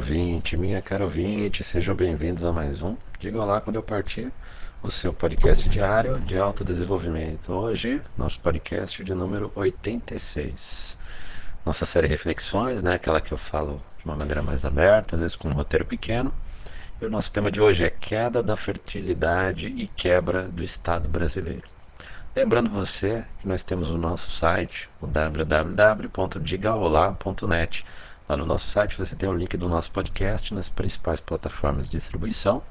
ouvinte, minha cara ouvinte, sejam bem-vindos a mais um. Diga olá quando eu partir, o seu podcast diário de autodesenvolvimento. Hoje, nosso podcast de número 86. Nossa série Reflexões, né, aquela que eu falo de uma maneira mais aberta, às vezes com um roteiro pequeno. E o nosso tema de hoje é queda da fertilidade e quebra do Estado brasileiro. Lembrando você que nós temos o nosso site, o www.digaolá.net. Lá no nosso site você tem o link do nosso podcast nas principais plataformas de distribuição.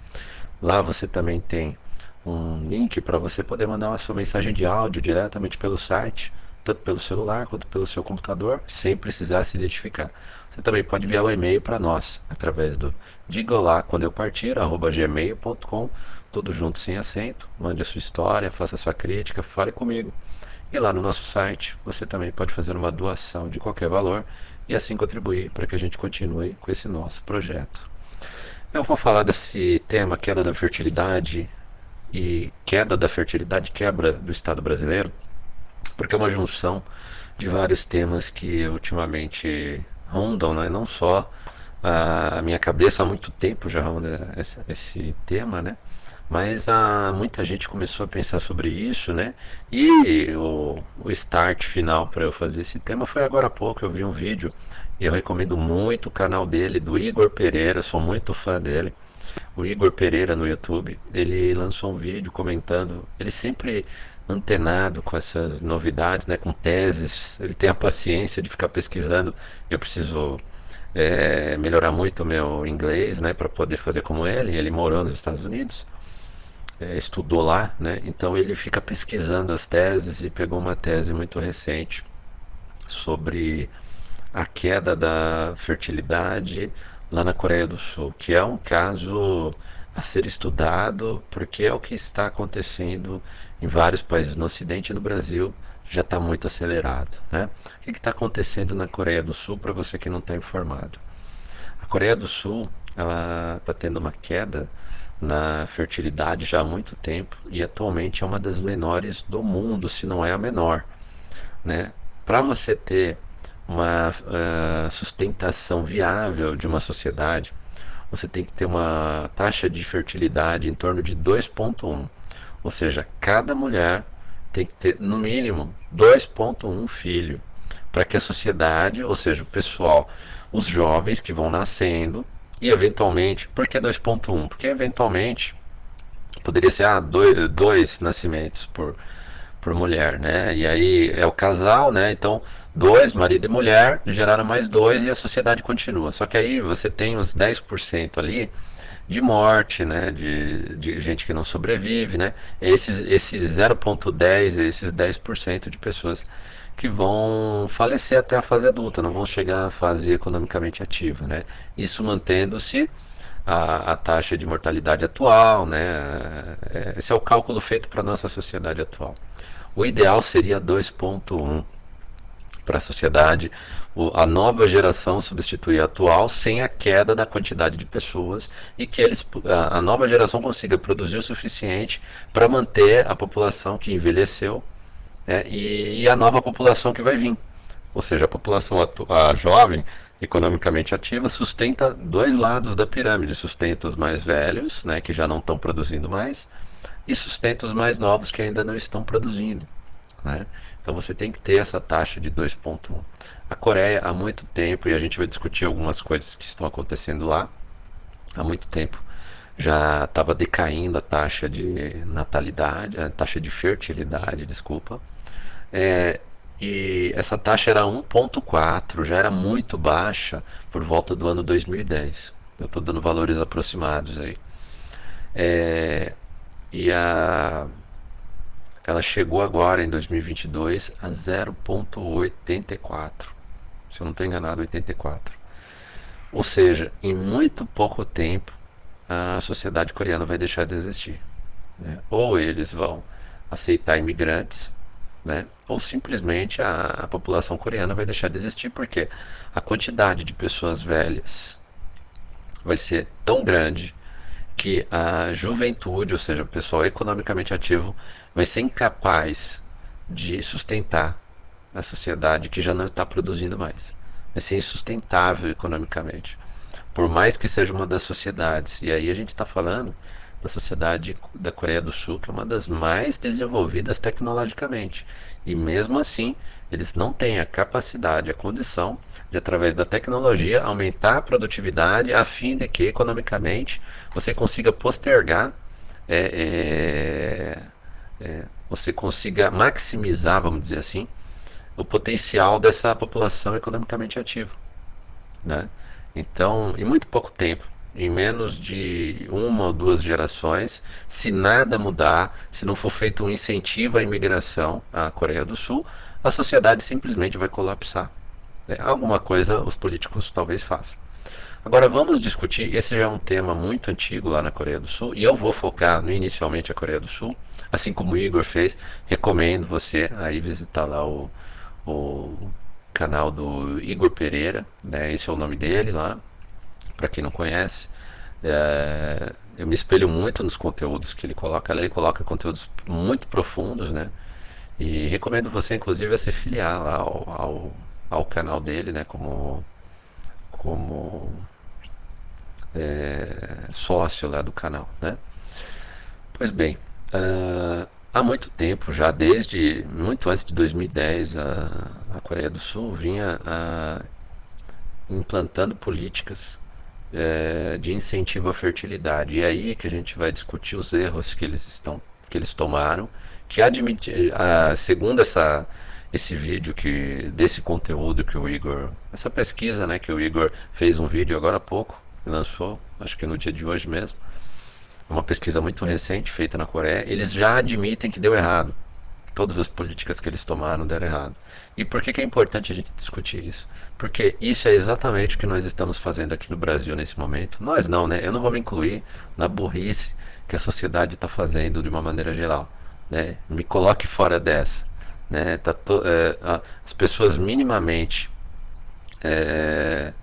Lá você também tem um link para você poder mandar uma sua mensagem de áudio diretamente pelo site, tanto pelo celular quanto pelo seu computador, sem precisar se identificar. Você também pode enviar um e-mail para nós através do diga lá quando eu partir, gmail.com, tudo junto sem acento. Mande a sua história, faça a sua crítica, fale comigo. E lá no nosso site você também pode fazer uma doação de qualquer valor e assim contribuir para que a gente continue com esse nosso projeto. Eu vou falar desse tema queda da fertilidade e queda da fertilidade, quebra do Estado brasileiro, porque é uma junção de vários temas que ultimamente rondam, né? não só a minha cabeça há muito tempo já ronda esse, esse tema, né? Mas há, muita gente começou a pensar sobre isso, né? E o, o start final para eu fazer esse tema foi agora há pouco. Eu vi um vídeo e eu recomendo muito o canal dele, do Igor Pereira, sou muito fã dele. O Igor Pereira no YouTube, ele lançou um vídeo comentando, ele sempre antenado com essas novidades, né, com teses, ele tem a paciência de ficar pesquisando. Eu preciso é, melhorar muito o meu inglês, né, para poder fazer como ele. Ele morou nos Estados Unidos é, estudou lá, né? Então ele fica pesquisando as teses e pegou uma tese muito recente sobre a queda da fertilidade lá na Coreia do Sul, que é um caso a ser estudado porque é o que está acontecendo em vários países no Ocidente e no Brasil já está muito acelerado, né? O que está acontecendo na Coreia do Sul para você que não está informado? A Coreia do Sul ela está tendo uma queda na fertilidade já há muito tempo e atualmente é uma das menores do mundo, se não é a menor. Né? Para você ter uma uh, sustentação viável de uma sociedade, você tem que ter uma taxa de fertilidade em torno de 2,1. Ou seja, cada mulher tem que ter no mínimo 2,1 filho para que a sociedade, ou seja, o pessoal, os jovens que vão nascendo, e eventualmente, por que 2.1? Porque eventualmente poderia ser ah, dois, dois nascimentos por, por mulher, né? E aí é o casal, né? Então, dois, marido e mulher, geraram mais dois e a sociedade continua. Só que aí você tem uns 10% ali de morte, né? De, de gente que não sobrevive, né? Esses, esse 0.10, esses 10% de pessoas que vão falecer até a fase adulta, não vão chegar à fase economicamente ativa, né? Isso mantendo-se a, a, taxa de mortalidade atual, né? É, esse é o cálculo feito para a nossa sociedade atual. O ideal seria 2.1 para a sociedade, a nova geração substituir a atual sem a queda da quantidade de pessoas e que eles, a nova geração consiga produzir o suficiente para manter a população que envelheceu é, e, e, a nova população que vai vir. Ou seja, a população a jovem, economicamente ativa, sustenta dois lados da pirâmide: sustenta os mais velhos, né, que já não estão produzindo mais, e sustenta os mais novos que ainda não estão produzindo. Né? Então você tem que ter essa taxa de 2,1. A Coreia, há muito tempo, e a gente vai discutir algumas coisas que estão acontecendo lá, há muito tempo, já estava decaindo a taxa de natalidade, a taxa de fertilidade, desculpa. É, e essa taxa era 1,4, já era muito baixa por volta do ano 2010. Eu estou dando valores aproximados aí. É, e a, ela chegou agora em 2022 a 0,84. Se eu não estou enganado, 84. Ou seja, em muito pouco tempo a sociedade coreana vai deixar de existir. Né? Ou eles vão aceitar imigrantes né? Ou simplesmente a, a população coreana vai deixar de existir porque a quantidade de pessoas velhas vai ser tão grande que a juventude, ou seja, o pessoal economicamente ativo, vai ser incapaz de sustentar a sociedade que já não está produzindo mais. Vai ser insustentável economicamente. por mais que seja uma das sociedades. E aí a gente está falando da sociedade da Coreia do Sul, que é uma das mais desenvolvidas tecnologicamente. E mesmo assim, eles não têm a capacidade, a condição de, através da tecnologia, aumentar a produtividade a fim de que, economicamente, você consiga postergar, é, é, é, você consiga maximizar, vamos dizer assim, o potencial dessa população economicamente ativa. Né? Então, em muito pouco tempo, em menos de uma ou duas gerações, se nada mudar, se não for feito um incentivo à imigração à Coreia do Sul, a sociedade simplesmente vai colapsar. É, alguma coisa os políticos talvez façam. Agora vamos discutir, esse já é um tema muito antigo lá na Coreia do Sul, e eu vou focar no inicialmente a Coreia do Sul, assim como o Igor fez, recomendo você aí visitar lá o, o canal do Igor Pereira, né? esse é o nome dele lá, para quem não conhece. É, eu me espelho muito nos conteúdos que ele coloca. Ele coloca conteúdos muito profundos, né? E recomendo você, inclusive, a se filiar lá ao, ao, ao canal dele, né? Como, como é, sócio lá do canal, né? Pois bem, uh, há muito tempo já, desde muito antes de 2010, a, a Coreia do Sul vinha uh, implantando políticas é, de incentivo à fertilidade. E aí que a gente vai discutir os erros que eles estão, que eles tomaram, que admite, a, segundo essa esse vídeo que desse conteúdo que o Igor, essa pesquisa, né, que o Igor fez um vídeo agora há pouco, lançou, acho que no dia de hoje mesmo. Uma pesquisa muito recente feita na Coreia, eles já admitem que deu errado. Todas as políticas que eles tomaram deram errado. E por que, que é importante a gente discutir isso? Porque isso é exatamente o que nós estamos fazendo aqui no Brasil nesse momento. Nós não, né? Eu não vou me incluir na burrice que a sociedade está fazendo de uma maneira geral. Né? Me coloque fora dessa. Né? Tá to, é, as pessoas minimamente é,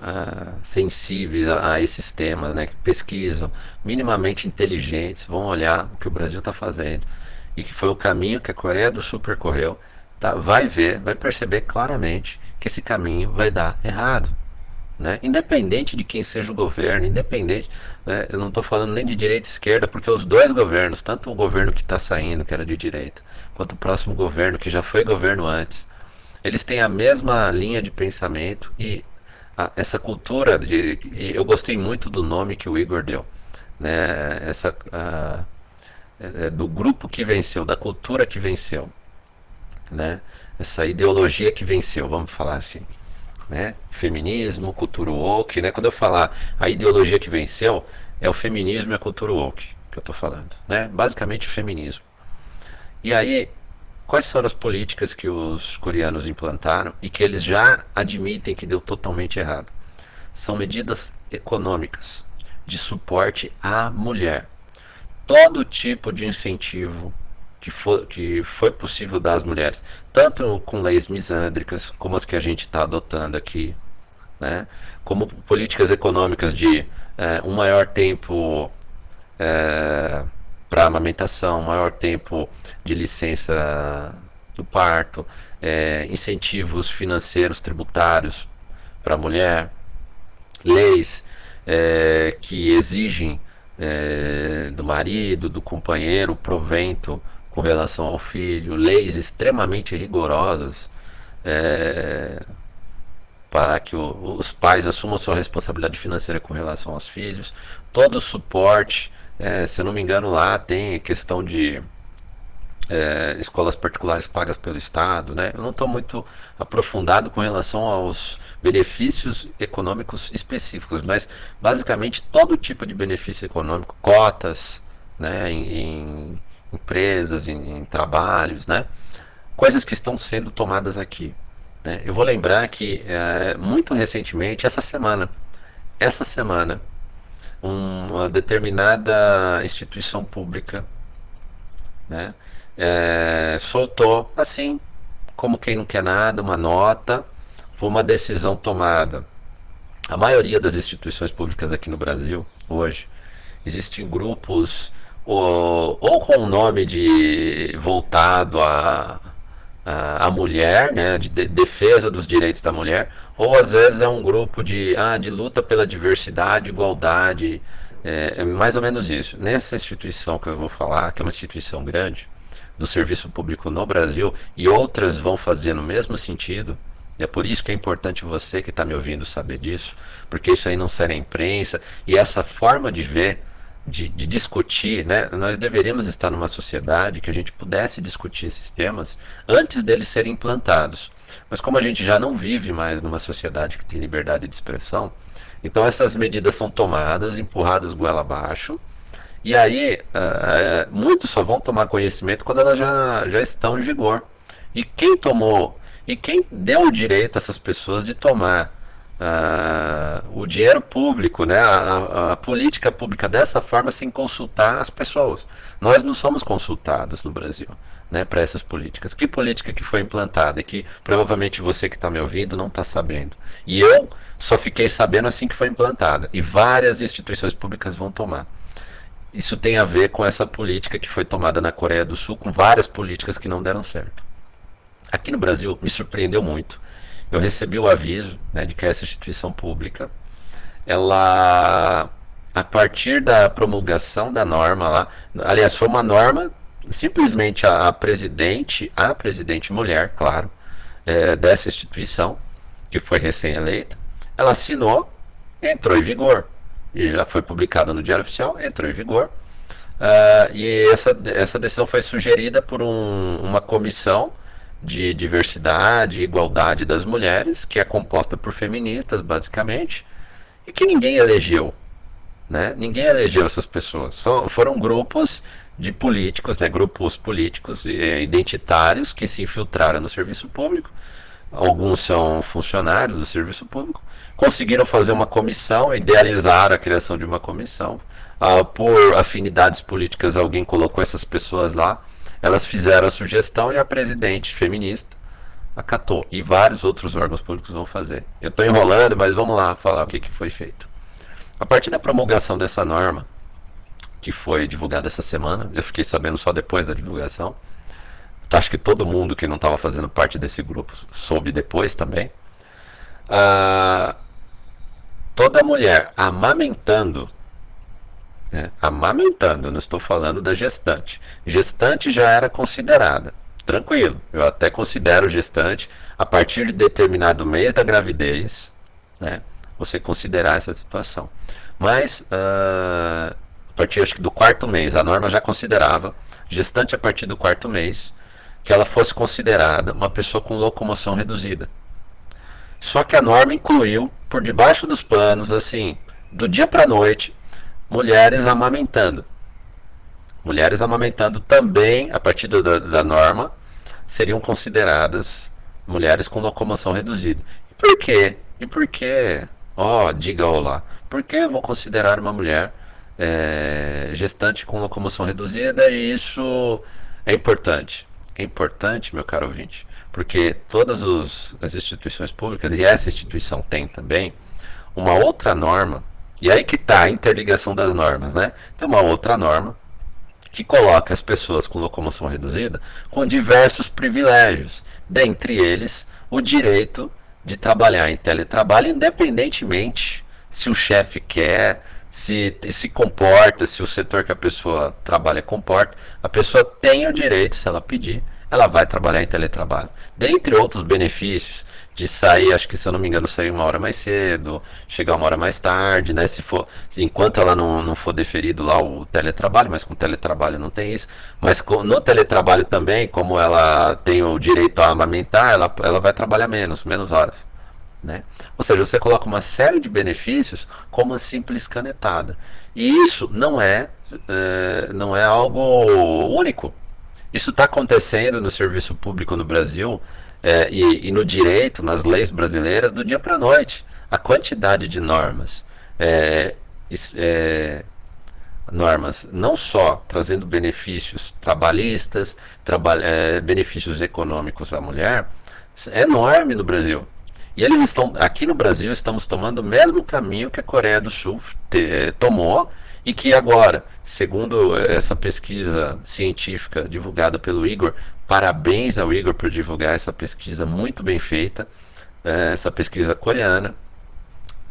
a, sensíveis a, a, esses temas, né? que pesquisam, minimamente inteligentes, vão olhar o que o Brasil está fazendo e que foi o caminho que a Coreia do Sul percorreu tá, vai ver, vai perceber claramente que esse caminho vai dar errado. Né? Independente de quem seja o governo, independente, né? eu não estou falando nem de direita e esquerda, porque os dois governos, tanto o governo que está saindo, que era de direita, quanto o próximo governo, que já foi governo antes, eles têm a mesma linha de pensamento e a, essa cultura de. eu gostei muito do nome que o Igor deu, né? essa, a, é, é do grupo que venceu, da cultura que venceu né? Essa ideologia que venceu, vamos falar assim, né? Feminismo, cultura woke, né? Quando eu falar a ideologia que venceu, é o feminismo e a cultura woke que eu estou falando, né? Basicamente o feminismo. E aí, quais foram as políticas que os coreanos implantaram e que eles já admitem que deu totalmente errado? São medidas econômicas de suporte à mulher. Todo tipo de incentivo que, for, que foi possível dar às mulheres, tanto com leis misândricas, como as que a gente está adotando aqui, né? como políticas econômicas de é, um maior tempo é, para amamentação, maior tempo de licença do parto, é, incentivos financeiros tributários para a mulher, leis que exigem é, do marido, do companheiro, provento com relação ao filho, leis extremamente rigorosas é, para que o, os pais assumam sua responsabilidade financeira com relação aos filhos, todo o suporte, é, se eu não me engano lá tem questão de é, escolas particulares pagas pelo Estado, né? Eu não estou muito aprofundado com relação aos benefícios econômicos específicos, mas basicamente todo tipo de benefício econômico, cotas, né, em, em empresas, em, em trabalhos, né? Coisas que estão sendo tomadas aqui. Né? Eu vou lembrar que é, muito recentemente, essa semana, essa semana, uma determinada instituição pública né, é, soltou, assim, como quem não quer nada, uma nota, foi uma decisão tomada. A maioria das instituições públicas aqui no Brasil, hoje, existem grupos ou, com o nome de voltado a, a, a mulher, né, de, de, defesa dos direitos da mulher, ou às vezes é um grupo de, ah, de luta pela diversidade, igualdade, é, é mais ou menos isso. Nessa instituição que eu vou falar, que é uma instituição grande, do serviço público no Brasil, e outras vão fazer no mesmo sentido, é por isso que é importante você que está me ouvindo saber disso, porque isso aí não será imprensa, e essa forma de ver, de, de, discutir, né? nós deveríamos estar numa sociedade que a gente pudesse discutir esses temas antes deles serem implantados. Mas como a gente já não vive mais numa sociedade que tem liberdade de expressão, então essas medidas são tomadas, empurradas goela abaixo, e aí uh, muitos só vão tomar conhecimento quando elas já, já estão em vigor. E quem tomou, e quem deu o direito a essas pessoas de tomar uh, o dinheiro público, né, a, a, política pública dessa forma sem consultar as pessoas. Nós não somos consultados no Brasil né, para essas políticas. Que política que foi implantada e que provavelmente você que está me ouvindo não está sabendo. E eu só fiquei sabendo assim que foi implantada. E várias instituições públicas vão tomar. Isso tem a ver com essa política que foi tomada na Coreia do Sul, com várias políticas que não deram certo. Aqui no Brasil me surpreendeu muito. Eu recebi o aviso né, de que essa instituição pública, ela, a partir da promulgação da norma lá, aliás, foi uma norma simplesmente a, a presidente, a presidente mulher, claro, é, dessa instituição, que foi recém-eleita, ela assinou, entrou em vigor. E já foi publicada no Diário Oficial, entrou em vigor. Uh, e essa, essa decisão foi sugerida por um, uma comissão de diversidade e igualdade das mulheres, que é composta por feministas, basicamente, e que ninguém elegeu. Né? Ninguém elegeu essas pessoas. foram grupos de políticos, né, grupos políticos eh, identitários que se infiltraram no serviço público. Alguns são funcionários do serviço público. Conseguiram fazer uma comissão, idealizar a criação de uma comissão. Ah, por afinidades políticas, alguém colocou essas pessoas lá. Elas fizeram a sugestão e a presidente feminista acatou. E vários outros órgãos públicos vão fazer. Eu estou enrolando, mas vamos lá falar o que, que foi feito. A partir da promulgação dessa norma, que foi divulgada essa semana. Eu fiquei sabendo só depois da divulgação. Acho que todo mundo que não estava fazendo parte desse grupo soube depois também. Ah, toda mulher amamentando, né, amamentando, não estou falando da gestante. Gestante já era considerada. Tranquilo, eu até considero gestante a partir de determinado mês da gravidez, né, você considerar essa situação. Mas uh, partir acho que do quarto mês, a norma já considerava gestante a partir do quarto mês que ela fosse considerada uma pessoa com locomoção reduzida. Só que a norma incluiu por debaixo dos panos, assim, do dia para a noite, mulheres amamentando. Mulheres amamentando também, a partir da, da norma, seriam consideradas mulheres com locomoção reduzida. E por quê? E por quê? Ó, oh, diga olá. Por que vou considerar uma mulher é, gestante com locomoção reduzida e isso é importante. É importante, meu caro ouvinte, porque todas os, as instituições públicas, e essa instituição tem também, uma outra norma, e aí que está a interligação das normas, né? Tem uma outra norma que coloca as pessoas com locomoção reduzida com diversos privilégios, dentre eles o direito de trabalhar em teletrabalho, independentemente se o chefe quer, se se comporta, se o setor que a pessoa trabalha comporta, a pessoa tem o direito, se ela pedir, ela vai trabalhar em teletrabalho. Dentre outros benefícios, de sair, acho que se eu não me engano, sair uma hora mais cedo, chegar uma hora mais tarde, né? Se for, se, enquanto ela não, não for deferido lá o teletrabalho, mas com teletrabalho não tem isso. Mas com, no teletrabalho também, como ela tem o direito a amamentar, ela, ela vai trabalhar menos, menos horas. Né? Ou seja, você coloca uma série de benefícios com uma simples canetada. E isso não é, é não é algo único. Isso está acontecendo no serviço público no Brasil é, e, e, no direito, nas leis brasileiras, do dia para a noite. A quantidade de normas, é, é, normas não só trazendo benefícios trabalhistas, traba é, benefícios econômicos à mulher, é enorme no Brasil. E eles estão, aqui no Brasil, estamos tomando o mesmo caminho que a Coreia do Sul te, tomou e que agora, segundo essa pesquisa científica divulgada pelo Igor, parabéns ao Igor por divulgar essa pesquisa muito bem feita. é, essa pesquisa coreana,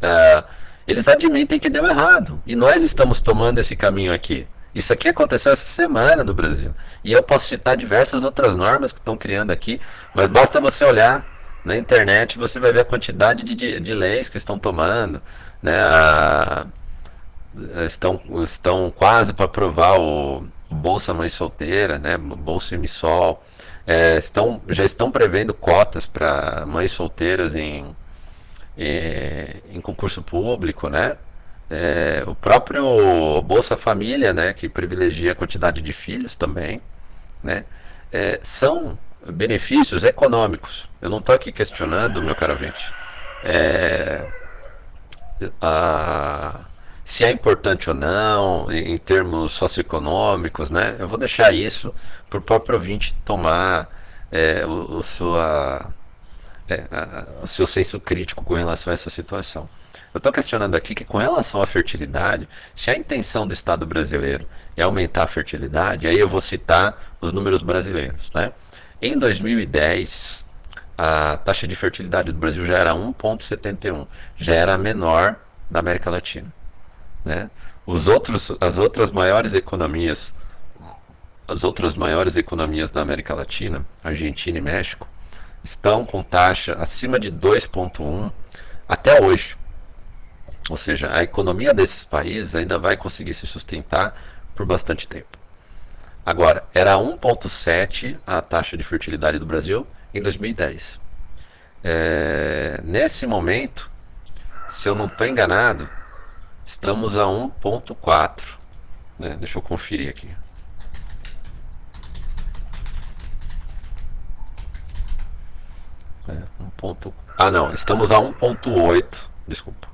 é, eles admitem que deu errado. E nós estamos tomando esse caminho aqui. Isso aqui aconteceu essa semana no Brasil. E eu posso citar diversas outras normas que estão criando aqui, mas basta você olhar na internet você vai ver a quantidade de, de, leis que estão tomando. Né? A, estão, estão quase para aprovar o, Bolsa Mãe Solteira, né? Bolsa Emissol. É, estão, já estão prevendo cotas para mães solteiras em, em, em concurso público, né? É, o próprio Bolsa Família, né, que privilegia a quantidade de filhos também, né, é, são benefícios econômicos. Eu não estou aqui questionando, meu caro ouvinte, é, a, se é importante ou não, em, termos socioeconômicos, né, eu vou deixar isso para o próprio ouvinte tomar é, o, o, sua, é, a, o seu senso crítico com relação a essa situação. Eu estou questionando aqui que, com relação à fertilidade, se a intenção do Estado brasileiro é aumentar a fertilidade, aí eu vou citar os números brasileiros. Né? Em 2010, a taxa de fertilidade do Brasil já era 1,71, já era menor da América Latina. Né? Os outros, as outras maiores economias, as outras maiores economias da América Latina, Argentina e México, estão com taxa acima de 2,1 até hoje. Ou seja, a economia desses países ainda vai conseguir se sustentar por bastante tempo. Agora, era 1,7 a taxa de fertilidade do Brasil em 2010. É, nesse momento, se eu não estou enganado, estamos a 1,4. Né? Deixa eu conferir aqui. É. Ah, não, estamos a 1,8. Desculpa.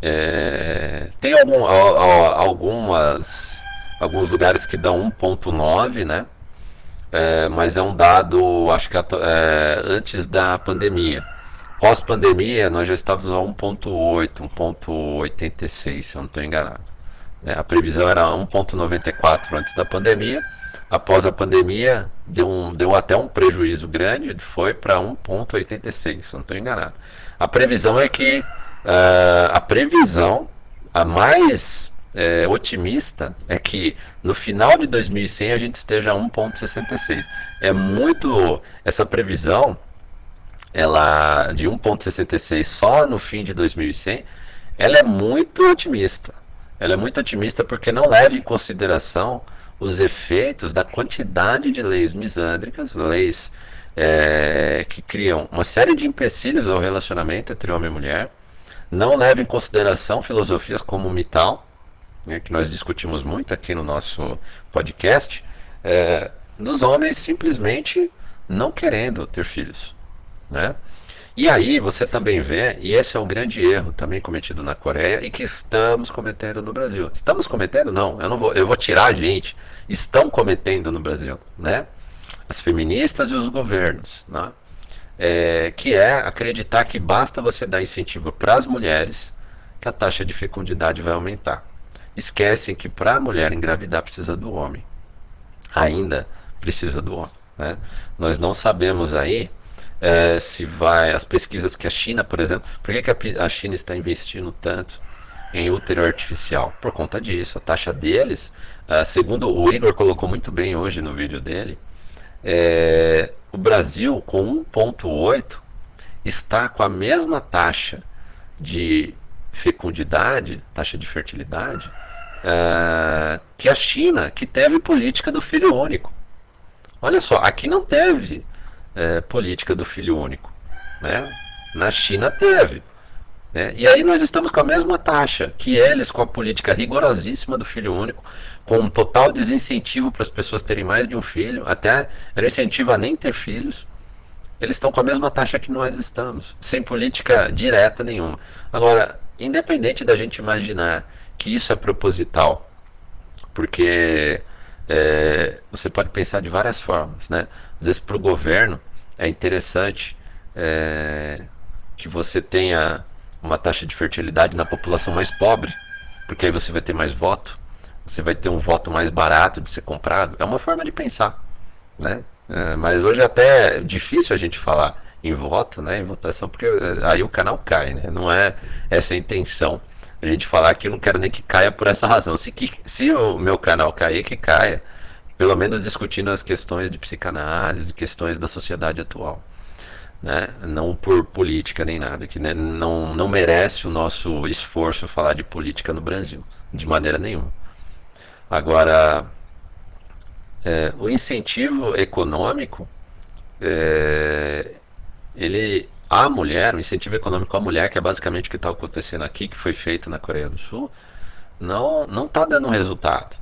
É, tem algum, algumas, alguns lugares que dão 1.9, né? É, mas é um dado, acho que é, antes da pandemia. Pós-pandemia, nós já estávamos a 1.8, 1.86, se eu não estou enganado. É, a previsão era 1.94 antes da pandemia. Após a pandemia, deu, um, deu até um prejuízo grande, foi para 1.86, se eu não estou enganado. A previsão é que Uh, a previsão, a mais é, otimista, é que no final de 2100 a gente esteja a 1,66. É muito. Essa previsão, ela de 1,66 só no fim de 2100, ela é muito otimista. Ela é muito otimista porque não leva em consideração os efeitos da quantidade de leis misândricas, leis é, que criam uma série de empecilhos ao relacionamento entre homem e mulher não leva em consideração filosofias como Mital, né, que nós discutimos muito aqui no nosso podcast, é, dos homens simplesmente não querendo ter filhos. Né? E aí você também vê, e esse é o grande erro também cometido na Coreia e que estamos cometendo no Brasil. Estamos cometendo? Não, eu não vou, eu vou tirar a gente. Estão cometendo no Brasil, né? As feministas e os governos, né? é, que é acreditar que basta você dar incentivo para as mulheres que a taxa de fecundidade vai aumentar. Esquecem que para a mulher engravidar precisa do homem. Ainda precisa do homem. Né? Nós não sabemos aí é, se vai. As pesquisas que a China, por exemplo, por que, que a China está investindo tanto em útero artificial? Por conta disso. A taxa deles, é, segundo o Igor colocou muito bem hoje no vídeo dele, é, o Brasil, com 1,8, está com a mesma taxa de fecundidade, taxa de fertilidade, uh, que a China, que teve política do filho único. Olha só, aqui não teve uh, política do filho único. Né? Na China teve. Né? E aí nós estamos com a mesma taxa que eles, com a política rigorosíssima do filho único, com um total desincentivo para as pessoas terem mais de um filho, até era incentivo a nem ter filhos. Eles estão com a mesma taxa que nós estamos, sem política direta nenhuma. Agora, independente da gente imaginar que isso é proposital, porque é, você pode pensar de várias formas, né? Às vezes para o governo é interessante é, que você tenha uma taxa de fertilidade na população mais pobre, porque aí você vai ter mais voto, você vai ter um voto mais barato de ser comprado. É uma forma de pensar, né? É, mas hoje é até difícil a gente falar em voto, né, em votação, porque eh, aí o canal cai, né? Não é essa a intenção. A gente falar que eu não quero nem que caia por essa razão. Se, que, se o meu canal cair, que caia. Pelo menos discutindo as questões de psicanálise, questões da sociedade atual. Né? Não por política nem nada, que né, não, não merece o nosso esforço falar de política no Brasil, de maneira nenhuma. Agora, é, o incentivo econômico, é, ele a mulher, o incentivo econômico à mulher, que é basicamente o que está acontecendo aqui, que foi feito na Coreia do Sul, não não está dando resultado.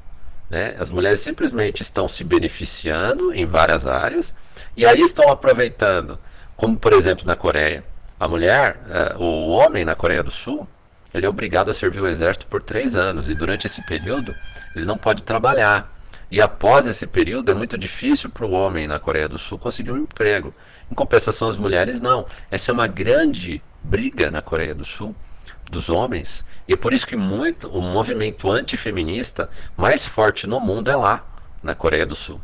Né? As mulheres simplesmente estão se beneficiando em várias áreas e aí estão aproveitando, como por exemplo na Coreia, a mulher, é, o homem na Coreia do Sul, ele é obrigado a servir o exército por três anos e durante esse período ele não pode trabalhar. E após esse período é muito difícil para o homem na Coreia do Sul conseguir um emprego. Em compensação, as mulheres não. Essa é uma grande briga na Coreia do Sul dos homens. E é por isso que muito o movimento antifeminista mais forte no mundo é lá, na Coreia do Sul.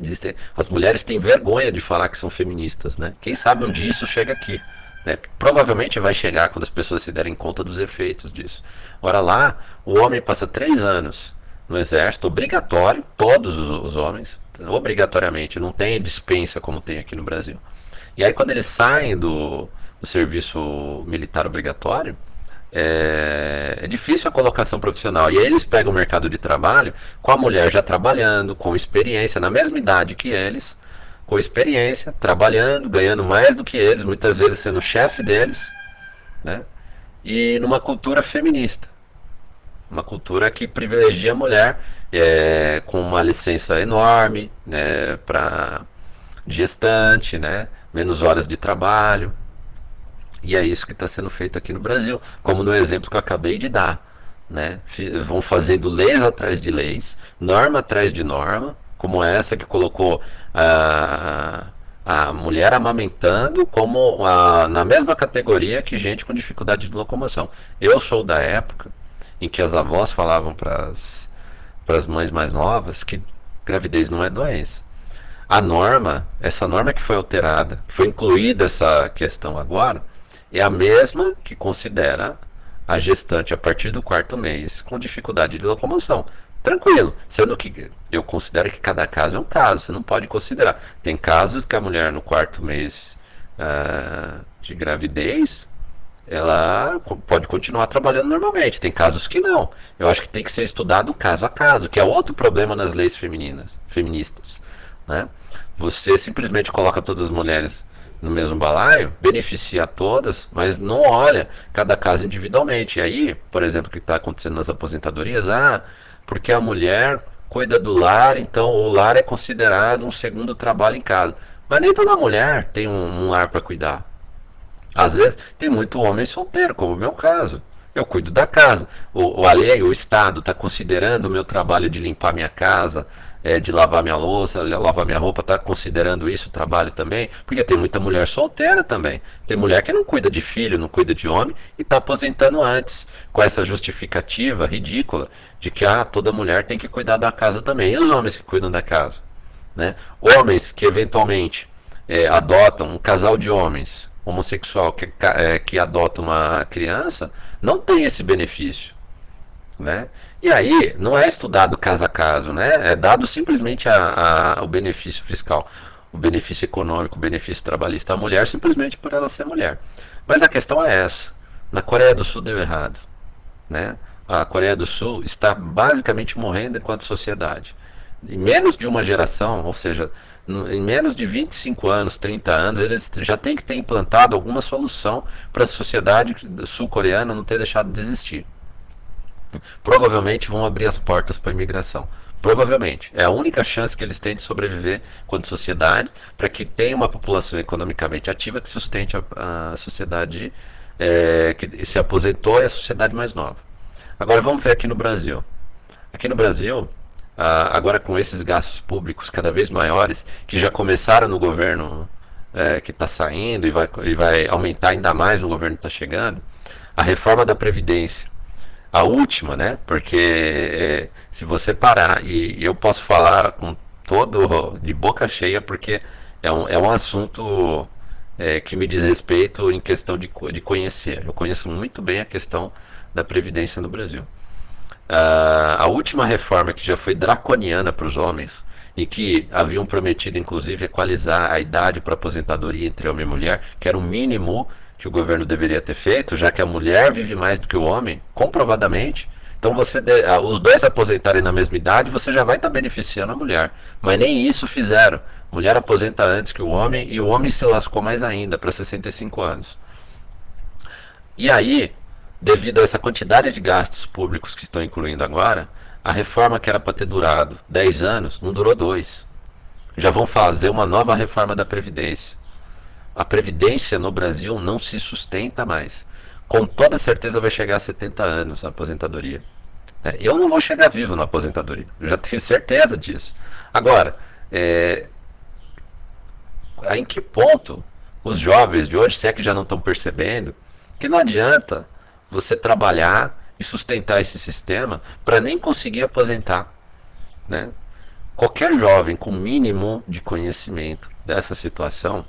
Existem, as mulheres têm vergonha de falar que são feministas, né? Quem sabe um dia isso chega aqui. Né? Provavelmente vai chegar quando as pessoas se derem conta dos efeitos disso. Ora lá, o homem passa três anos no exército, obrigatório, todos os, os homens, obrigatoriamente, não tem dispensa como tem aqui no Brasil. E aí quando eles saem do, do serviço militar obrigatório, é, é, difícil a colocação profissional. E aí eles pegam o mercado de trabalho com a mulher já trabalhando, com experiência, na mesma idade que eles, com experiência, trabalhando, ganhando mais do que eles, muitas vezes sendo chefe deles, né? e numa cultura feminista. Uma cultura que privilegia a mulher é, com uma licença enorme né, para gestante, né, menos horas de trabalho. E é isso que está sendo feito aqui no Brasil, como no exemplo que eu acabei de dar. Né? Vão fazendo leis atrás de leis, norma atrás de norma, como essa que colocou a, a mulher amamentando como a, na mesma categoria que gente com dificuldade de locomoção. Eu sou da época em que as avós falavam para as mães mais novas que gravidez não é doença. A norma, essa norma que foi alterada, que foi incluída essa questão agora, é a mesma que considera a gestante a partir do quarto mês com dificuldade de locomoção. Tranquilo, sendo que eu considero que cada caso é um caso, você não pode considerar. Tem casos que a mulher no quarto mês uh, de gravidez ela pode continuar trabalhando normalmente. Tem casos que não. Eu acho que tem que ser estudado caso a caso, que é outro problema nas leis femininas, feministas. Né? Você simplesmente coloca todas as mulheres no mesmo balaio, beneficia todas, mas não olha cada caso individualmente. E aí, por exemplo, o que está acontecendo nas aposentadorias, ah, porque a mulher cuida do lar, então o lar é considerado um segundo trabalho em casa. Mas nem toda mulher tem um, um lar para cuidar. Às vezes tem muito homem solteiro, como o meu caso. Eu cuido da casa. O, o alheio, o Estado, está considerando o meu trabalho de limpar minha casa, é, de lavar minha louça, lavar minha roupa, está considerando isso trabalho também? Porque tem muita mulher solteira também. Tem mulher que não cuida de filho, não cuida de homem e está aposentando antes, com essa justificativa ridícula de que ah, toda mulher tem que cuidar da casa também. E os homens que cuidam da casa? Né? Homens que eventualmente é, adotam um casal de homens homossexual que, é, que adota uma criança não tem esse benefício. Né? E aí não é estudado caso a caso, né? é dado simplesmente a, a, o benefício fiscal, o benefício econômico, o benefício trabalhista à mulher simplesmente por ela ser mulher. Mas a questão é essa: na Coreia do Sul deu errado. Né? A Coreia do Sul está basicamente morrendo enquanto sociedade. Em menos de uma geração, ou seja, em menos de 25 anos, 30 anos, eles já têm que ter implantado alguma solução para a sociedade sul-coreana não ter deixado de existir. Provavelmente vão abrir as portas para a imigração. Provavelmente. É a única chance que eles têm de sobreviver quanto sociedade para que tenha uma população economicamente ativa que sustente a, a sociedade é, que se aposentou e a sociedade mais nova. Agora vamos ver aqui no Brasil. Aqui no Brasil, ah, agora com esses gastos públicos cada vez maiores, que já começaram no governo é, que está saindo e vai, e vai aumentar ainda mais no governo que está chegando, a reforma da Previdência, a última, né? Porque é, se você parar, e, eu posso falar com todo de boca cheia, porque é um, é um assunto é, que me diz respeito em questão de, de conhecer. Eu conheço muito bem a questão da Previdência no Brasil. Uh, a última reforma que já foi draconiana para os homens e que haviam prometido, inclusive, equalizar a idade para aposentadoria entre homem e mulher, que era o mínimo que o governo deveria ter feito, já que a mulher vive mais do que o homem, comprovadamente. Então, você uh, os dois aposentarem na mesma idade, você já vai estar tá beneficiando a mulher. Mas nem isso fizeram. Mulher aposenta antes que o homem e o homem se lascou mais ainda, para 65 anos. E aí, devido a essa quantidade de gastos públicos que estão incluindo agora, a reforma que era para ter durado 10 anos não durou dois. Já vão fazer uma nova reforma da Previdência. A Previdência no Brasil não se sustenta mais. Com toda certeza vai chegar a 70 anos a aposentadoria. É, eu não vou chegar vivo na aposentadoria. Eu já tenho certeza disso. Agora, é, em que ponto os jovens de hoje, se é que já não estão percebendo, que não adianta você trabalhar e sustentar esse sistema para nem conseguir aposentar. Né? Qualquer jovem com mínimo de conhecimento dessa situação,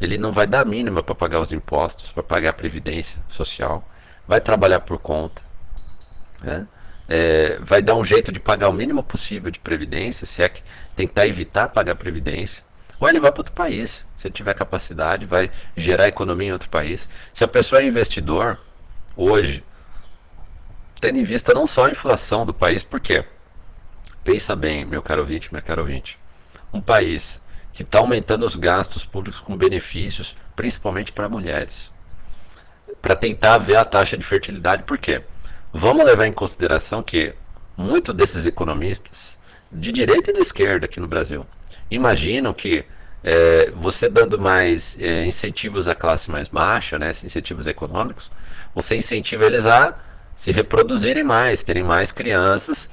ele não vai dar mínima para pagar os impostos, para pagar a previdência social, vai trabalhar por conta, né? é, vai dar um jeito de pagar o mínimo possível de previdência, se é que tentar evitar pagar previdência, ou ele vai para outro país, se ele tiver capacidade, vai gerar economia em outro país. Se a pessoa é investidor, hoje, tendo em vista não só a inflação do país, porque pensa bem, meu caro ouvinte, minha caro ouvinte, um país que está aumentando os gastos públicos com benefícios, principalmente para mulheres, para tentar ver a taxa de fertilidade, por quê? Vamos levar em consideração que muitos desses economistas, de direita e de esquerda aqui no Brasil, imaginam que é, você dando mais é, incentivos à classe mais baixa, né, incentivos econômicos, você incentiva eles a se reproduzirem mais, terem mais crianças,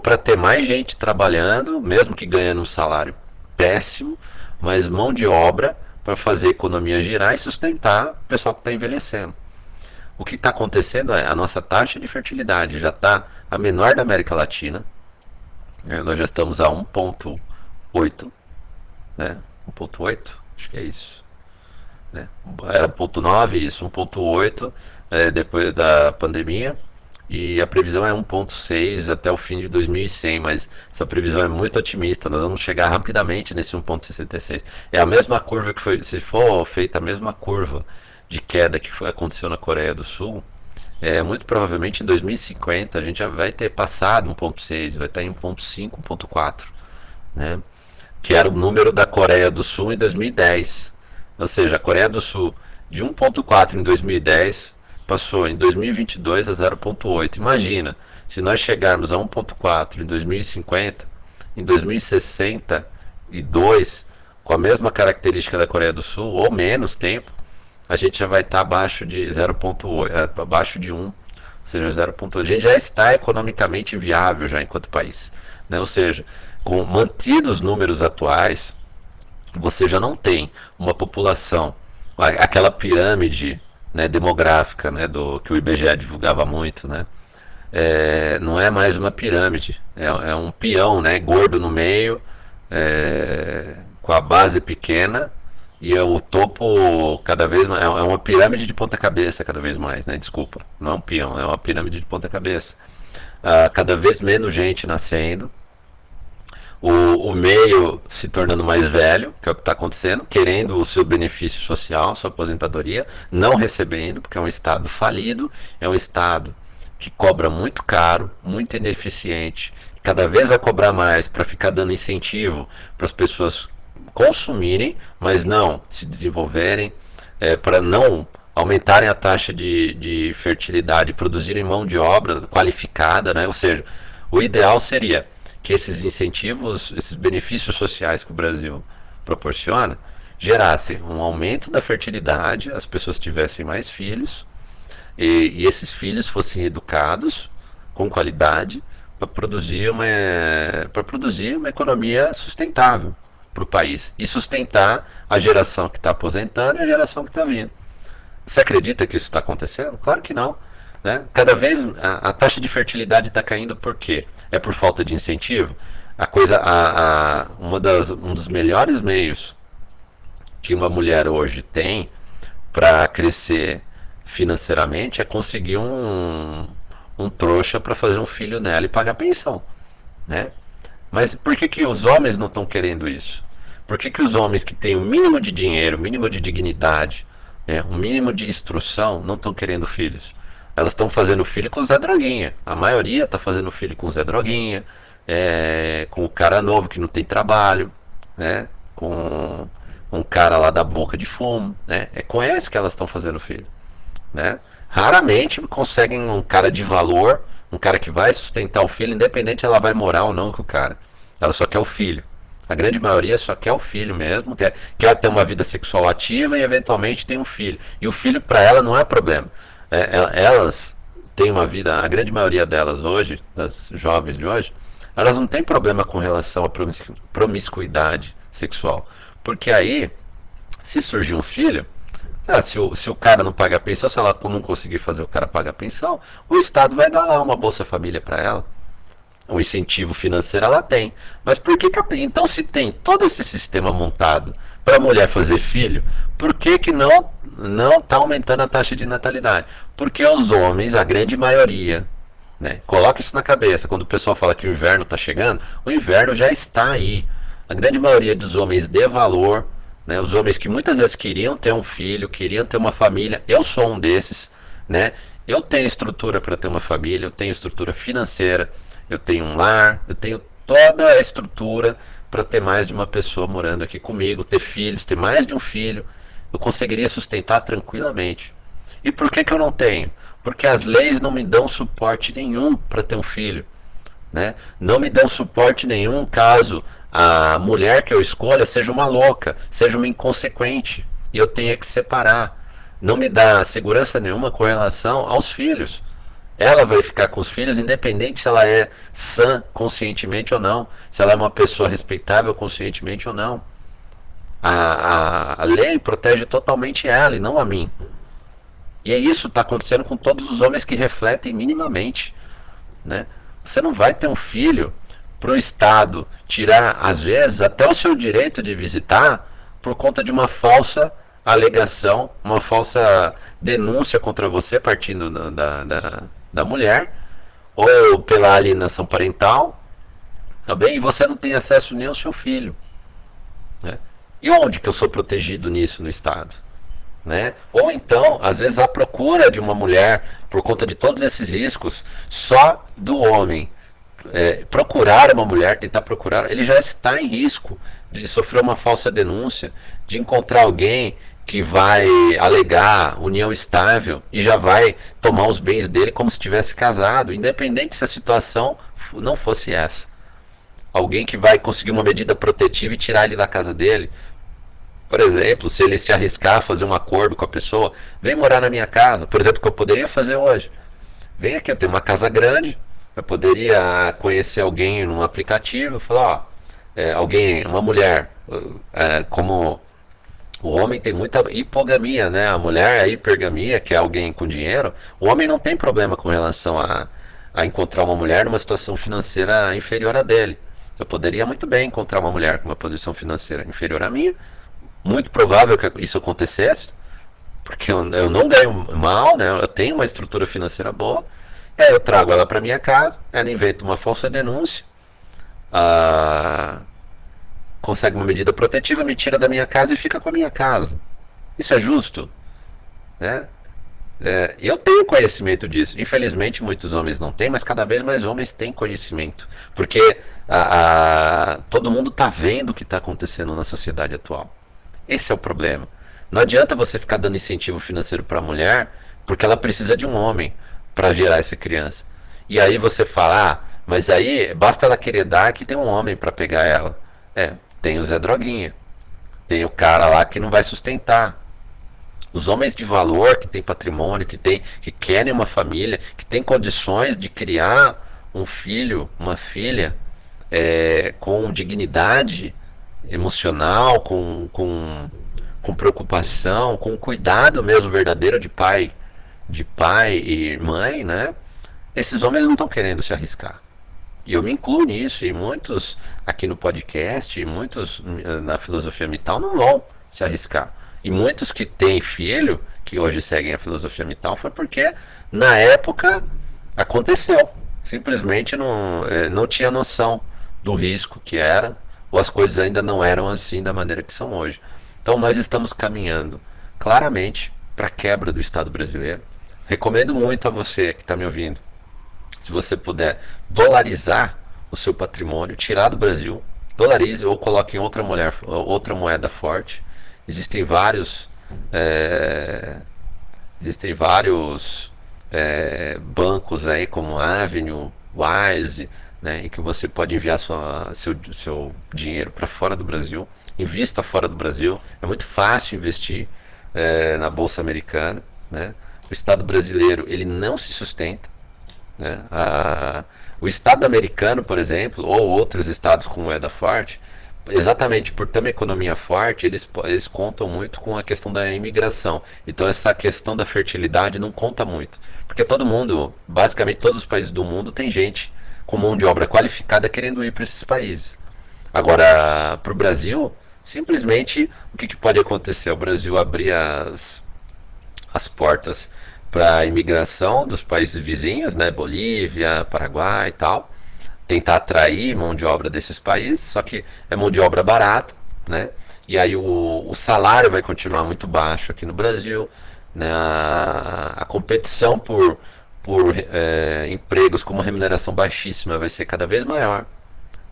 para ter mais gente trabalhando, mesmo que ganhando um salário péssimo, mas mão de obra para fazer a economia girar e sustentar o pessoal que está envelhecendo. O que está acontecendo é a nossa taxa de fertilidade já está a menor da América Latina. É, nós já estamos a 1,8, né? 1,8, acho que é isso. Né? Era 1.9, isso, 1.8 é, depois da pandemia. E a previsão é 1.6 até o fim de 2100, mas essa previsão é muito otimista. Nós vamos chegar rapidamente nesse 1.66. É a mesma curva que foi, se for feita a mesma curva de queda que foi, aconteceu na Coreia do Sul, é, muito provavelmente em 2050 a gente já vai ter passado 1.6, vai estar em 1.5, 1.4, né? Que era o número da Coreia do Sul em 2010. Ou seja, a Coreia do Sul de 1.4 em 2010 passou em 2022 a 0.8. Imagina, se nós chegarmos a 1.4 em 2050, em 2062, com a mesma característica da Coreia do Sul, ou menos tempo, a gente já vai estar abaixo de 0.8, é, abaixo de 1, ou seja, 0.8. A gente já está economicamente viável já enquanto país. Né? Ou seja, com mantidos os números atuais, você já não tem uma população, aquela pirâmide né, demográfica né, do que o IBGE divulgava muito, né? É, não é mais uma pirâmide, é, é, um peão, né, gordo no meio, é, com a base pequena e é o topo cada vez mais, é, é uma pirâmide de ponta cabeça cada vez mais, né? Desculpa, não é um peão, é uma pirâmide de ponta cabeça. Ah, cada vez menos gente nascendo, o, o meio se tornando mais velho, que é o que está acontecendo, querendo o seu benefício social, sua aposentadoria, não recebendo, porque é um Estado falido, é um Estado que cobra muito caro, muito ineficiente, cada vez vai cobrar mais para ficar dando incentivo para as pessoas consumirem, mas não se desenvolverem, é, para não aumentarem a taxa de, de fertilidade, produzirem mão de obra qualificada, né? ou seja, o ideal seria que esses incentivos, esses benefícios sociais que o Brasil proporciona, gerassem um aumento da fertilidade, as pessoas tivessem mais filhos e, e esses filhos fossem educados com qualidade para produzir uma para produzir uma economia sustentável para o país e sustentar a geração que está aposentando e a geração que está vindo. Você acredita que isso está acontecendo? Claro que não. Né? Cada vez a, a taxa de fertilidade está caindo por quê? É por falta de incentivo? A coisa, a, a, uma das, um dos melhores meios que uma mulher hoje tem para crescer financeiramente é conseguir um, um trouxa para fazer um filho nela e pagar pensão, né? Mas por que, que os homens não estão querendo isso? Por que, que os homens que têm o mínimo de dinheiro, o mínimo de dignidade, é, o mínimo de instrução, não estão querendo filhos? Elas estão fazendo filho com o Zé Droguinha. A maioria está fazendo filho com o Zé Droguinha, é, com o cara novo que não tem trabalho, né? com um cara lá da boca de fumo. Né? É com esse que elas estão fazendo filho. Né? Raramente conseguem um cara de valor, um cara que vai sustentar o filho, independente ela vai morar ou não com o cara. Ela só quer o filho. A grande maioria só quer o filho mesmo, quer, quer ter uma vida sexual ativa e eventualmente tem um filho. E o filho para ela não é problema. É, elas têm uma vida, a grande maioria delas hoje, das jovens de hoje, elas não têm problema com relação à promiscuidade sexual. Porque aí, se surgir um filho, ah, se, o, se o cara não paga a pensão, se ela não conseguir fazer o cara pagar a pensão, o Estado vai dar lá uma Bolsa Família para ela. Um incentivo financeiro ela tem. Mas por que, que então se tem todo esse sistema montado para a mulher fazer filho, por que, que não não está aumentando a taxa de natalidade? Porque os homens, a grande maioria, né, coloca isso na cabeça. Quando o pessoal fala que o inverno está chegando, o inverno já está aí. A grande maioria dos homens de valor né? Os homens que muitas vezes queriam ter um filho, queriam ter uma família. Eu sou um desses, né? Eu tenho estrutura para ter uma família, eu tenho estrutura financeira, eu tenho um lar, eu tenho toda a estrutura para ter mais de uma pessoa morando aqui comigo, ter filhos, ter mais de um filho. Eu conseguiria sustentar tranquilamente. E por que, que eu não tenho? Porque as leis não me dão suporte nenhum para ter um filho. Né? Não me dão suporte nenhum caso a mulher que eu escolha seja uma louca, seja uma inconsequente, e eu tenha que separar. Não me dá segurança nenhuma com relação aos filhos. Ela vai ficar com os filhos, independente se ela é sã conscientemente ou não, se ela é uma pessoa respeitável conscientemente ou não. A, a, a lei protege totalmente ela e não a mim. E é isso que está acontecendo com todos os homens que refletem minimamente. Né? Você não vai ter um filho para o Estado tirar, às vezes, até o seu direito de visitar por conta de uma falsa alegação, uma falsa denúncia contra você partindo da, da, da mulher, ou pela alienação parental, tá e você não tem acesso nem ao seu filho. Né? E onde que eu sou protegido nisso no Estado? Né? Ou então, às vezes, a procura de uma mulher, por conta de todos esses riscos, só do homem é, procurar uma mulher, tentar procurar, ele já está em risco de sofrer uma falsa denúncia, de encontrar alguém que vai alegar união estável e já vai tomar os bens dele como se tivesse casado, independente se a situação não fosse essa. Alguém que vai conseguir uma medida protetiva e tirar ele da casa dele. Por exemplo, se ele se arriscar a fazer um acordo com a pessoa, vem morar na minha casa, por exemplo, que eu poderia fazer hoje. Vem aqui, eu tenho uma casa grande, eu poderia conhecer alguém num aplicativo, falar, ó, é, alguém, uma mulher, é, como o homem tem muita hipogamia, né? A mulher é hipergamia, que é alguém com dinheiro. O homem não tem problema com relação a, a encontrar uma mulher numa situação financeira inferior a dele. Eu poderia muito bem encontrar uma mulher com uma posição financeira inferior à minha. Muito provável que isso acontecesse, porque eu, eu não ganho mal, né? Eu tenho uma estrutura financeira boa. E aí eu trago ela para minha casa, ela inventa uma falsa denúncia, ah, consegue uma medida protetiva, me tira da minha casa e fica com a minha casa. Isso é justo? Né? É, eu tenho conhecimento disso. Infelizmente, muitos homens não têm, mas cada vez mais homens têm conhecimento. Porque a, a, todo mundo está vendo o que está acontecendo na sociedade atual. Esse é o problema. Não adianta você ficar dando incentivo financeiro para a mulher, porque ela precisa de um homem para gerar essa criança. E aí você fala, ah, mas aí basta ela querer dar que tem um homem para pegar ela. É, tem o Zé Droguinha. Tem o cara lá que não vai sustentar. Os homens de valor, que tem patrimônio, que, tem, que querem uma família, que tem condições de criar um filho, uma filha, é, com dignidade emocional, com, com, com preocupação, com cuidado mesmo verdadeiro de pai de pai e mãe, né? Esses homens não estão querendo se arriscar. E eu me incluo nisso, e muitos aqui no podcast, e muitos eh, na filosofia mital não vão se arriscar. E muitos que têm filho, que hoje seguem a filosofia mital, foi porque na época aconteceu. Simplesmente não, eh, não tinha noção do risco que era, ou as coisas ainda não eram assim da maneira que são hoje. Então nós estamos caminhando claramente para a quebra do Estado brasileiro. Recomendo muito a você que está me ouvindo, se você puder dolarizar o seu patrimônio, tirar do Brasil, dolarize ou coloque em outra, mulher, outra moeda forte. Existem vários, é, existem vários é, bancos aí como Avenue, Wise, né, em que você pode enviar sua, seu, seu dinheiro para fora do Brasil. Invista fora do Brasil. É muito fácil investir é, na bolsa americana, né? o Estado brasileiro ele não se sustenta. Né? A, o Estado americano, por exemplo, ou outros estados com moeda forte, exatamente por ter uma economia forte, eles, eles contam muito com a questão da imigração. Então essa questão da fertilidade não conta muito. Porque todo mundo, basicamente todos os países do mundo, tem gente com mão de obra qualificada querendo ir para esses países. Agora, para o Brasil, simplesmente o que, que pode acontecer? O Brasil abrir as, as portas para a imigração dos países vizinhos, né, Bolívia, Paraguai e tal, tentar atrair mão de obra desses países, só que é mão de obra barata, né, e aí o, o salário vai continuar muito baixo aqui no Brasil, né, a, a competição por, por é, empregos com uma remuneração baixíssima vai ser cada vez maior,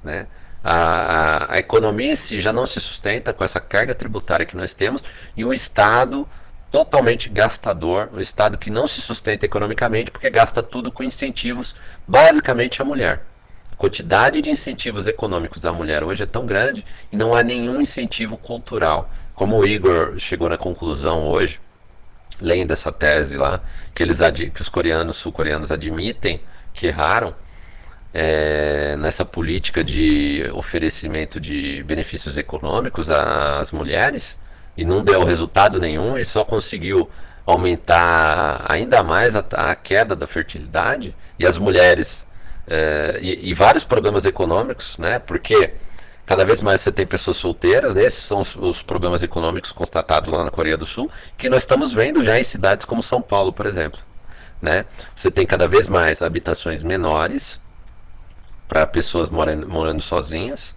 né, a, a, a economia em si já não se sustenta com essa carga tributária que nós temos e o Estado totalmente gastador, um Estado que não se sustenta economicamente porque gasta tudo com incentivos, basicamente a mulher. A quantidade de incentivos econômicos à mulher hoje é tão grande e não há nenhum incentivo cultural. Como o Igor chegou na conclusão hoje, lendo essa tese lá, que, eles que os coreanos, sul-coreanos admitem que erraram, é, nessa política de oferecimento de benefícios econômicos às mulheres, e não deu resultado nenhum e só conseguiu aumentar ainda mais a, a queda da fertilidade e as mulheres é, e, e, vários problemas econômicos, né? Porque cada vez mais você tem pessoas solteiras, né? esses são os, os, problemas econômicos constatados lá na Coreia do Sul, que nós estamos vendo já em cidades como São Paulo, por exemplo, né? Você tem cada vez mais habitações menores para pessoas morando, morando sozinhas,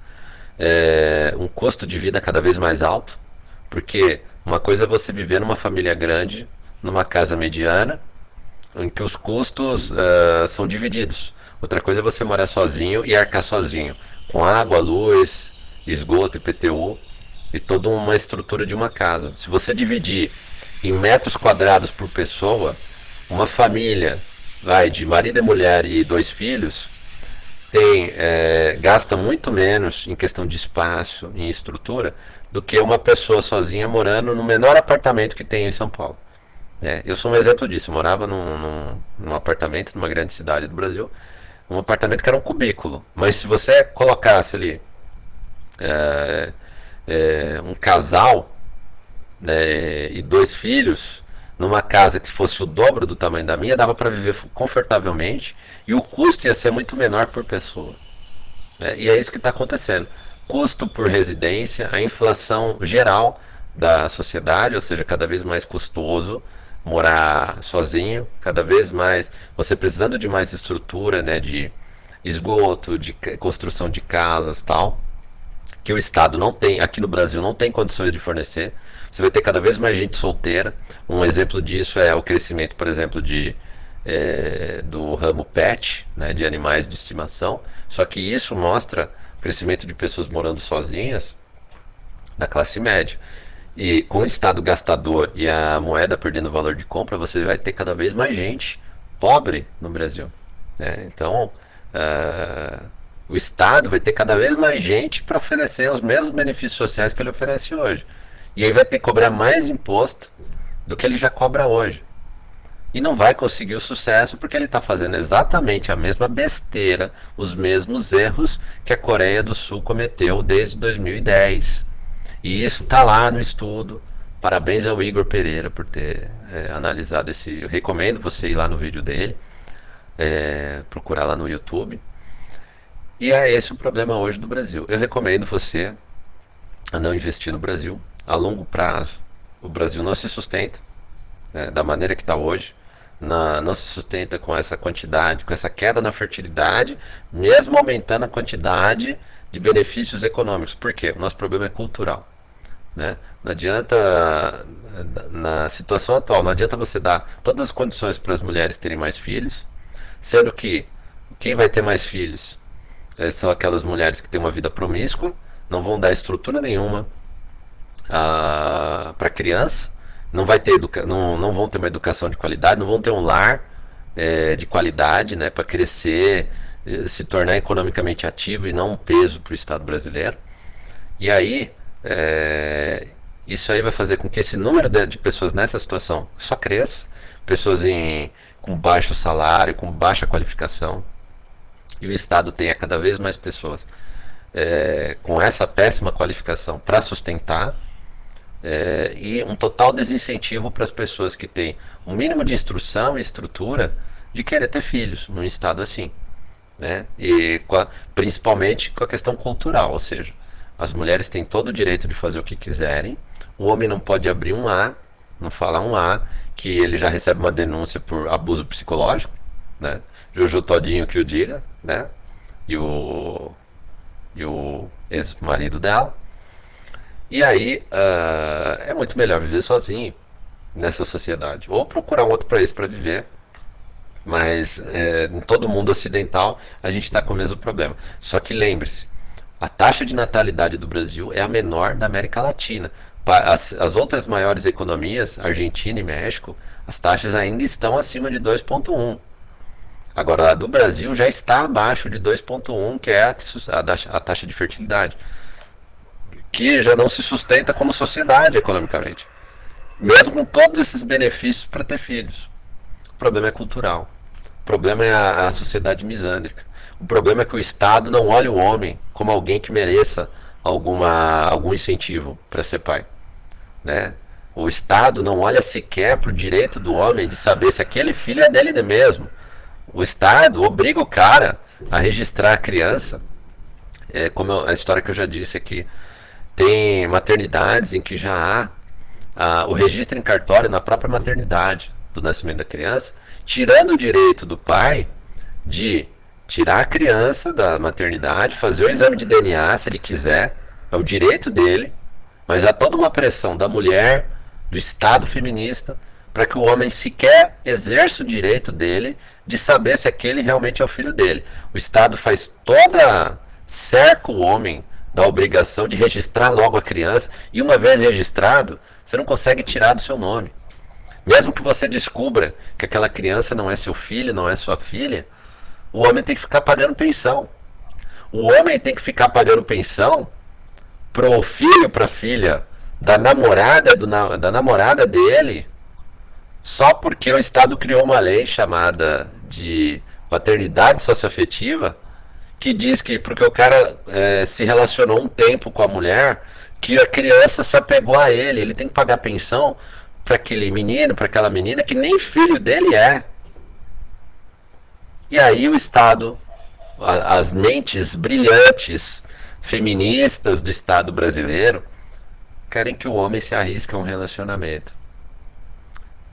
é, um custo de vida cada vez mais alto, porque uma coisa é você viver numa família grande, numa casa mediana, em que os custos uh, são divididos. Outra coisa é você morar sozinho e arcar sozinho, com água, luz, esgoto, IPTU e toda uma estrutura de uma casa. Se você dividir em metros quadrados por pessoa, uma família vai de marido e mulher e dois filhos tem é, gasta muito menos em questão de espaço, em estrutura, do que uma pessoa sozinha morando no menor apartamento que tem em São Paulo. É, eu sou um exemplo disso. Eu morava num, num, num, apartamento numa grande cidade do Brasil, um apartamento que era um cubículo. Mas se você colocasse ali é, é, um casal né, e dois filhos numa casa que fosse o dobro do tamanho da minha, dava para viver confortavelmente e o custo ia ser muito menor por pessoa. É, e é isso que está acontecendo custo por residência, a inflação geral da sociedade, ou seja, cada vez mais custoso morar sozinho, cada vez mais você precisando de mais estrutura, né, de esgoto, de construção de casas, tal, que o Estado não tem, aqui no Brasil não tem condições de fornecer. Você vai ter cada vez mais gente solteira. Um exemplo disso é o crescimento, por exemplo, de é, do ramo pet, né, de animais de estimação. Só que isso mostra crescimento de pessoas morando sozinhas da classe média. E com o Estado gastador e a moeda perdendo valor de compra, você vai ter cada vez mais gente pobre no Brasil. Né? Então, uh, o Estado vai ter cada vez mais gente para oferecer os mesmos benefícios sociais que ele oferece hoje. E aí vai ter que cobrar mais imposto do que ele já cobra hoje e não vai conseguir o sucesso porque ele está fazendo exatamente a mesma besteira, os mesmos erros que a Coreia do Sul cometeu desde 2010. E isso está lá no estudo. Parabéns ao Igor Pereira por ter é, analisado esse. Eu recomendo você ir lá no vídeo dele, é, procurar lá no YouTube. E é esse o problema hoje do Brasil. Eu recomendo você a não investir no Brasil, a longo prazo, o Brasil não se sustenta né, da maneira que está hoje. Na, não se sustenta com essa quantidade, com essa queda na fertilidade, mesmo aumentando a quantidade de benefícios econômicos. Por quê? O nosso problema é cultural. Né? Não adianta, na situação atual, não adianta você dar todas as condições para as mulheres terem mais filhos, sendo que quem vai ter mais filhos é, são aquelas mulheres que têm uma vida promíscua, não vão dar estrutura nenhuma ah, para criança, não, vai ter educa não, não vão ter uma educação de qualidade, não vão ter um lar é, de qualidade né, para crescer, é, se tornar economicamente ativo e não um peso para o Estado brasileiro. E aí, é, isso aí vai fazer com que esse número de, de pessoas nessa situação só cresça, pessoas em, com baixo salário, com baixa qualificação, e o Estado tenha cada vez mais pessoas é, com essa péssima qualificação para sustentar é, e um total desincentivo para as pessoas que têm um mínimo de instrução e estrutura de querer ter filhos num estado assim. Né? E com a, principalmente com a questão cultural, ou seja, as mulheres têm todo o direito de fazer o que quiserem, o homem não pode abrir um A, não falar um A, que ele já recebe uma denúncia por abuso psicológico, né? Juju Todinho que o diga, né? E o, e o ex-marido dela. E aí uh, é muito melhor viver sozinho nessa sociedade. Ou procurar outro país para viver. Mas é, em todo mundo ocidental a gente está com o mesmo problema. Só que lembre-se, a taxa de natalidade do Brasil é a menor da América Latina. As, as outras maiores economias, Argentina e México, as taxas ainda estão acima de 2,1. Agora, a do Brasil já está abaixo de 2,1, que é a, a taxa de fertilidade que já não se sustenta como sociedade economicamente. Mesmo com todos esses benefícios para ter filhos. O problema é cultural. O problema é a, a, sociedade misândrica. O problema é que o Estado não olha o homem como alguém que mereça alguma, algum incentivo para ser pai. Né? O Estado não olha sequer para o direito do homem de saber se aquele filho é dele mesmo. O Estado obriga o cara a registrar a criança, é, como a história que eu já disse aqui, tem maternidades em que já há o registro em cartório na própria maternidade do nascimento da criança, tirando o direito do pai de tirar a criança da maternidade, fazer o exame de DNA se ele quiser, é o direito dele, mas há toda uma pressão da mulher, do Estado feminista, para que o homem sequer exerça o direito dele de saber se aquele realmente é o filho dele. O Estado faz toda cerca o homem da obrigação de registrar logo a criança, e uma vez registrado, você não consegue tirar do seu nome. Mesmo que você descubra que aquela criança não é seu filho, não é sua filha, o homem tem que ficar pagando pensão. O homem tem que ficar pagando pensão pro filho, para filha da namorada do, da namorada dele, só porque o Estado criou uma lei chamada de paternidade socioafetiva que diz que porque o cara é, se relacionou um tempo com a mulher, que a criança se apegou a ele, ele tem que pagar pensão para aquele menino, para aquela menina que nem filho dele é. E aí o Estado, a, as mentes brilhantes feministas do Estado brasileiro querem que o homem se arrisque a um relacionamento.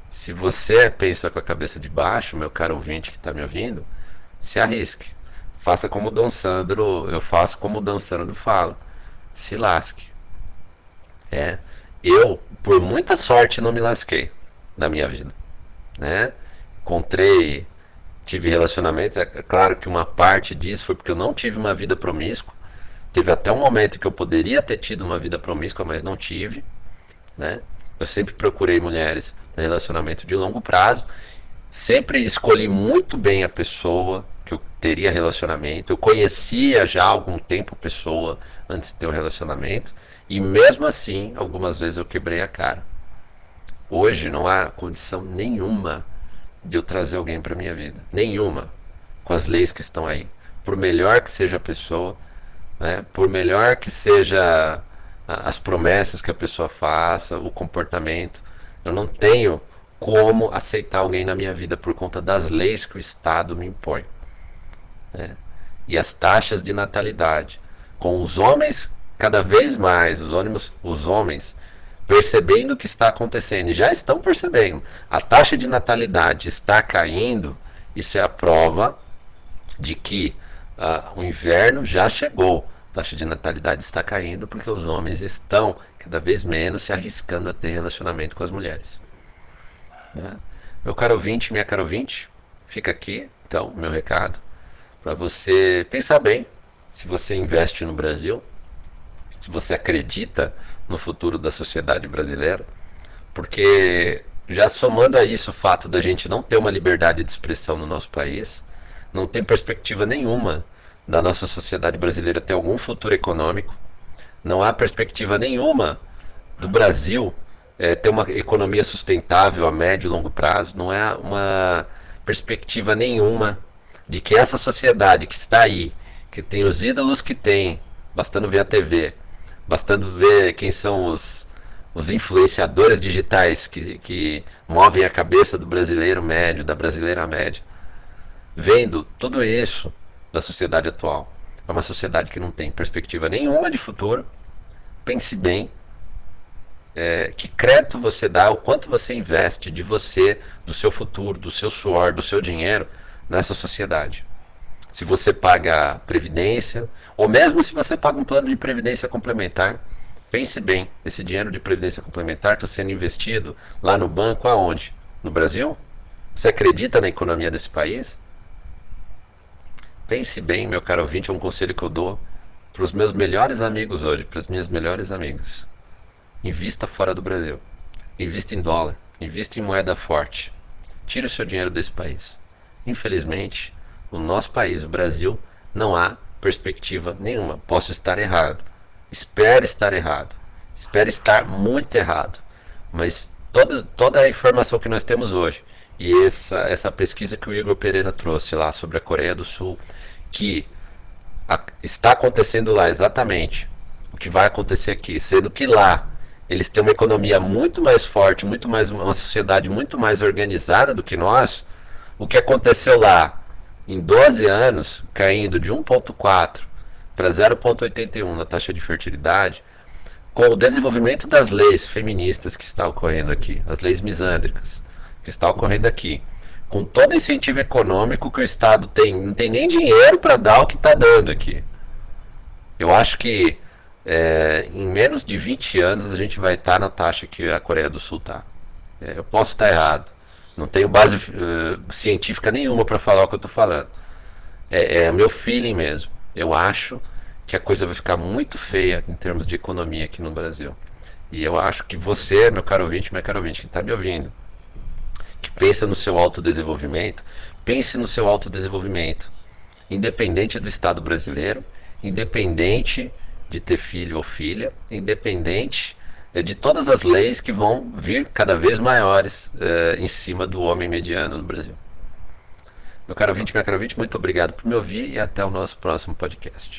Se você pensa com a cabeça de baixo, meu caro ouvinte que está me ouvindo, se arrisque. Faça como o Dom Sandro, eu faço como o Dom Sandro fala. Se lasque. É, eu, por muita sorte, não me lasquei na minha vida, né? Encontrei, tive relacionamentos, é claro que uma parte disso foi porque eu não tive uma vida promíscua. Teve até um momento que eu poderia ter tido uma vida promíscua, mas não tive, né? Eu sempre procurei mulheres no relacionamento de longo prazo, sempre escolhi muito bem a pessoa, que eu teria relacionamento. Eu conhecia já há algum tempo a pessoa antes de ter um relacionamento. E mesmo assim, algumas vezes eu quebrei a cara. Hoje não há condição nenhuma de eu trazer alguém para minha vida. Nenhuma. Com as leis que estão aí. Por melhor que seja a pessoa, né? por melhor que seja as promessas que a pessoa faça, o comportamento, eu não tenho como aceitar alguém na minha vida por conta das leis que o Estado me impõe. Né? E as taxas de natalidade. Com os homens, cada vez mais, os homens, os homens percebendo o que está acontecendo, já estão percebendo, a taxa de natalidade está caindo, isso é a prova de que uh, o inverno já chegou. A taxa de natalidade está caindo porque os homens estão cada vez menos se arriscando a ter relacionamento com as mulheres. Né? Meu caro ouvinte, minha caro ouvinte, fica aqui então meu recado para você pensar bem se você investe no Brasil, se você acredita no futuro da sociedade brasileira, porque já somando a isso o fato da gente não ter uma liberdade de expressão no nosso país, não tem perspectiva nenhuma da nossa sociedade brasileira ter algum futuro econômico, não há perspectiva nenhuma do Brasil é, ter uma economia sustentável a médio e longo prazo, não é uma perspectiva nenhuma de que essa sociedade que está aí, que tem os ídolos que tem, bastando ver a TV, bastando ver quem são os, os influenciadores digitais que, que movem a cabeça do brasileiro médio, da brasileira média, vendo tudo isso da sociedade atual. É uma sociedade que não tem perspectiva nenhuma de futuro. Pense bem é, que crédito você dá, o quanto você investe de você, do seu futuro, do seu suor, do seu dinheiro nessa sociedade. Se você paga previdência, ou mesmo se você paga um plano de previdência complementar, pense bem, esse dinheiro de previdência complementar está sendo investido lá no banco aonde? No Brasil? Você acredita na economia desse país? Pense bem, meu caro ouvinte, é um conselho que eu dou para os meus melhores amigos hoje, para as minhas melhores amigas. Invista fora do Brasil. Invista em dólar. Invista em moeda forte. Tire o seu dinheiro desse país. Infelizmente, o nosso país, o Brasil, não há perspectiva nenhuma. Posso estar errado. Espero estar errado. Espero estar muito errado. Mas toda, toda a informação que nós temos hoje e essa, essa pesquisa que o Igor Pereira trouxe lá sobre a Coreia do Sul, que a, está acontecendo lá exatamente o que vai acontecer aqui, sendo que lá eles têm uma economia muito mais forte, muito mais uma sociedade muito mais organizada do que nós. O que aconteceu lá em 12 anos, caindo de 1.4 para 0.81 na taxa de fertilidade, com o desenvolvimento das leis feministas que está ocorrendo aqui, as leis misândricas que está ocorrendo aqui, com todo incentivo econômico que o Estado tem, não tem nem dinheiro para dar o que está dando aqui. Eu acho que é, em menos de 20 anos a gente vai estar tá na taxa que a Coreia do Sul está. É, eu posso estar errado. Não tenho base uh, científica nenhuma para falar o que eu estou falando. É, é meu feeling mesmo. Eu acho que a coisa vai ficar muito feia em termos de economia aqui no Brasil. E eu acho que você, meu caro ouvinte, meu caro ouvinte, que está me ouvindo, que pensa no seu autodesenvolvimento, pense no seu autodesenvolvimento, independente do Estado brasileiro, independente de ter filho ou filha, independente de todas as leis que vão vir cada vez maiores é, em cima do homem mediano no Brasil. Meu caro ouvinte, minha caro ouvinte, muito obrigado por me ouvir e até o nosso próximo podcast.